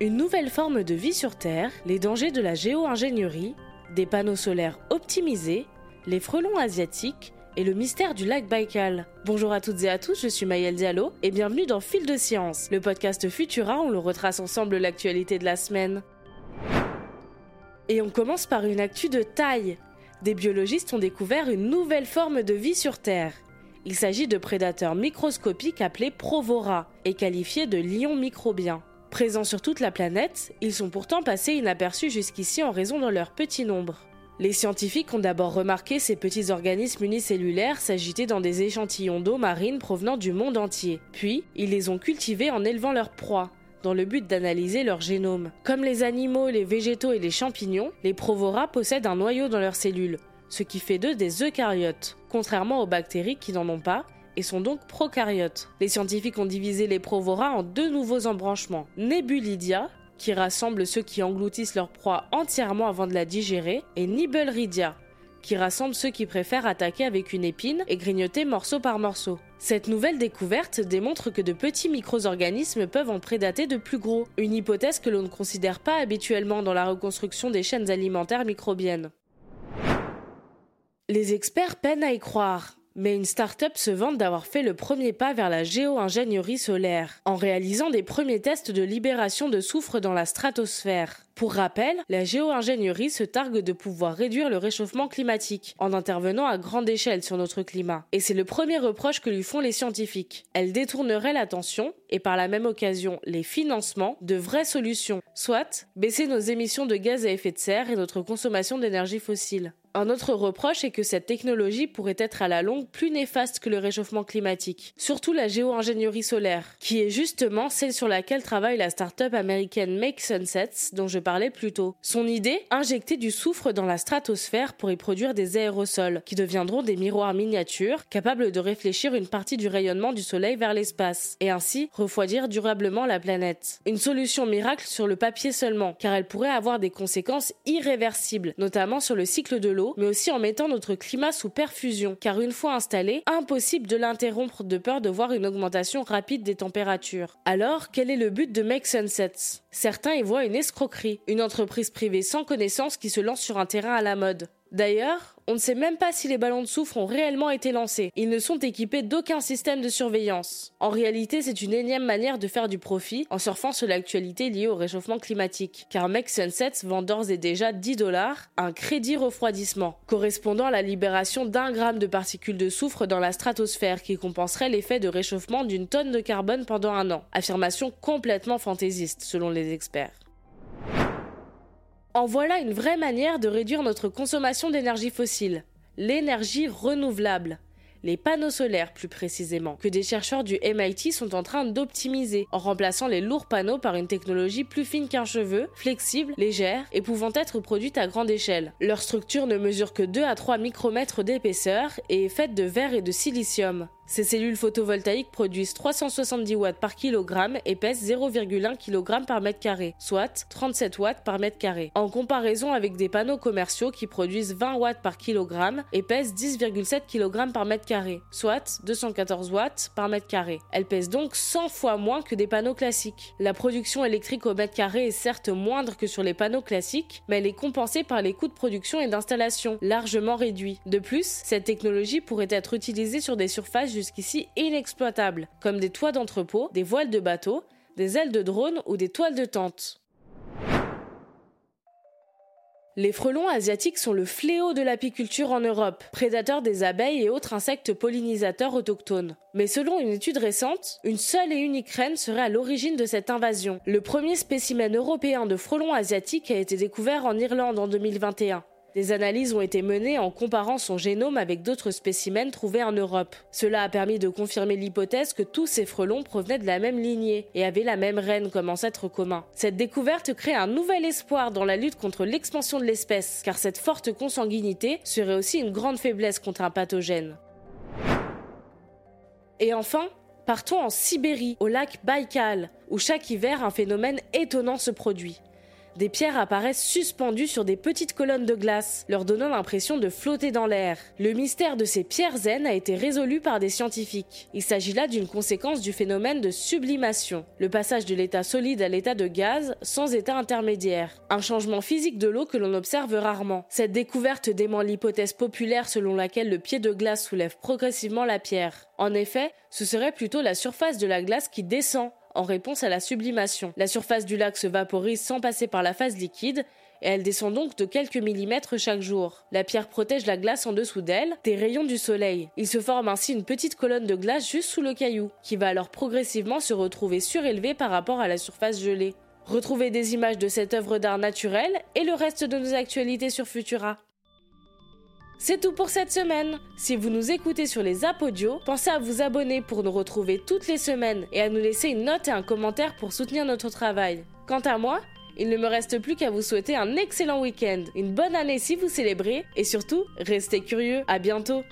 Une nouvelle forme de vie sur Terre, les dangers de la géo-ingénierie, des panneaux solaires optimisés, les frelons asiatiques et le mystère du lac Baïkal. Bonjour à toutes et à tous, je suis Maëlle Diallo et bienvenue dans Fil de Science, le podcast Futura où l'on retrace ensemble l'actualité de la semaine. Et on commence par une actu de taille. Des biologistes ont découvert une nouvelle forme de vie sur Terre. Il s'agit de prédateurs microscopiques appelés provora et qualifiés de lions microbiens. Présents sur toute la planète, ils sont pourtant passés inaperçus jusqu'ici en raison de leur petit nombre. Les scientifiques ont d'abord remarqué ces petits organismes unicellulaires s'agiter dans des échantillons d'eau marine provenant du monde entier. Puis, ils les ont cultivés en élevant leurs proies, dans le but d'analyser leur génome. Comme les animaux, les végétaux et les champignons, les provoras possèdent un noyau dans leurs cellules, ce qui fait d'eux des eucaryotes, contrairement aux bactéries qui n'en ont pas et sont donc prokaryotes. Les scientifiques ont divisé les provoras en deux nouveaux embranchements. Nebulidia, qui rassemble ceux qui engloutissent leur proie entièrement avant de la digérer, et Nibelridia, qui rassemble ceux qui préfèrent attaquer avec une épine et grignoter morceau par morceau. Cette nouvelle découverte démontre que de petits micro-organismes peuvent en prédater de plus gros, une hypothèse que l'on ne considère pas habituellement dans la reconstruction des chaînes alimentaires microbiennes. Les experts peinent à y croire. Mais une start-up se vante d'avoir fait le premier pas vers la géo-ingénierie solaire, en réalisant des premiers tests de libération de soufre dans la stratosphère. Pour rappel, la géo-ingénierie se targue de pouvoir réduire le réchauffement climatique en intervenant à grande échelle sur notre climat. Et c'est le premier reproche que lui font les scientifiques. Elle détournerait l'attention et par la même occasion les financements de vraies solutions, soit baisser nos émissions de gaz à effet de serre et notre consommation d'énergie fossile. Un autre reproche est que cette technologie pourrait être à la longue plus néfaste que le réchauffement climatique, surtout la géo-ingénierie solaire, qui est justement celle sur laquelle travaille la start-up américaine Make Sunsets dont je parlais plus tôt. Son idée Injecter du soufre dans la stratosphère pour y produire des aérosols, qui deviendront des miroirs miniatures capables de réfléchir une partie du rayonnement du Soleil vers l'espace, et ainsi refroidir durablement la planète. Une solution miracle sur le papier seulement, car elle pourrait avoir des conséquences irréversibles, notamment sur le cycle de mais aussi en mettant notre climat sous perfusion, car une fois installé, impossible de l'interrompre de peur de voir une augmentation rapide des températures. Alors, quel est le but de Make Sunsets? Certains y voient une escroquerie, une entreprise privée sans connaissance qui se lance sur un terrain à la mode. D'ailleurs, on ne sait même pas si les ballons de soufre ont réellement été lancés. Ils ne sont équipés d'aucun système de surveillance. En réalité, c'est une énième manière de faire du profit en surfant sur l'actualité liée au réchauffement climatique. Car Make Sunsets vend d'ores et déjà 10 dollars un crédit refroidissement, correspondant à la libération d'un gramme de particules de soufre dans la stratosphère qui compenserait l'effet de réchauffement d'une tonne de carbone pendant un an. Affirmation complètement fantaisiste selon les experts. En voilà une vraie manière de réduire notre consommation d'énergie fossile, l'énergie renouvelable les panneaux solaires plus précisément, que des chercheurs du MIT sont en train d'optimiser en remplaçant les lourds panneaux par une technologie plus fine qu'un cheveu, flexible, légère et pouvant être produite à grande échelle. Leur structure ne mesure que 2 à 3 micromètres d'épaisseur et est faite de verre et de silicium. Ces cellules photovoltaïques produisent 370 watts par kilogramme et pèsent 0,1 kg par mètre carré, soit 37 watts par mètre carré. En comparaison avec des panneaux commerciaux qui produisent 20 watts par kilogramme et pèsent 10,7 kg par mètre carré, soit 214 watts par mètre carré. Elles pèsent donc 100 fois moins que des panneaux classiques. La production électrique au mètre carré est certes moindre que sur les panneaux classiques, mais elle est compensée par les coûts de production et d'installation, largement réduits. De plus, cette technologie pourrait être utilisée sur des surfaces jusqu'ici inexploitables, comme des toits d'entrepôt, des voiles de bateau, des ailes de drone ou des toiles de tente. Les frelons asiatiques sont le fléau de l'apiculture en Europe, prédateurs des abeilles et autres insectes pollinisateurs autochtones. Mais selon une étude récente, une seule et unique reine serait à l'origine de cette invasion. Le premier spécimen européen de frelons asiatiques a été découvert en Irlande en 2021. Des analyses ont été menées en comparant son génome avec d'autres spécimens trouvés en Europe. Cela a permis de confirmer l'hypothèse que tous ces frelons provenaient de la même lignée et avaient la même reine comme ancêtre commun. Cette découverte crée un nouvel espoir dans la lutte contre l'expansion de l'espèce, car cette forte consanguinité serait aussi une grande faiblesse contre un pathogène. Et enfin, partons en Sibérie, au lac Baïkal, où chaque hiver un phénomène étonnant se produit des pierres apparaissent suspendues sur des petites colonnes de glace, leur donnant l'impression de flotter dans l'air. Le mystère de ces pierres zen a été résolu par des scientifiques. Il s'agit là d'une conséquence du phénomène de sublimation, le passage de l'état solide à l'état de gaz sans état intermédiaire. Un changement physique de l'eau que l'on observe rarement. Cette découverte dément l'hypothèse populaire selon laquelle le pied de glace soulève progressivement la pierre. En effet, ce serait plutôt la surface de la glace qui descend en réponse à la sublimation. La surface du lac se vaporise sans passer par la phase liquide et elle descend donc de quelques millimètres chaque jour. La pierre protège la glace en dessous d'elle des rayons du soleil. Il se forme ainsi une petite colonne de glace juste sous le caillou, qui va alors progressivement se retrouver surélevée par rapport à la surface gelée. Retrouvez des images de cette œuvre d'art naturel et le reste de nos actualités sur Futura. C'est tout pour cette semaine. Si vous nous écoutez sur les apodios, pensez à vous abonner pour nous retrouver toutes les semaines et à nous laisser une note et un commentaire pour soutenir notre travail. Quant à moi, il ne me reste plus qu'à vous souhaiter un excellent week-end, une bonne année si vous célébrez et surtout, restez curieux. À bientôt.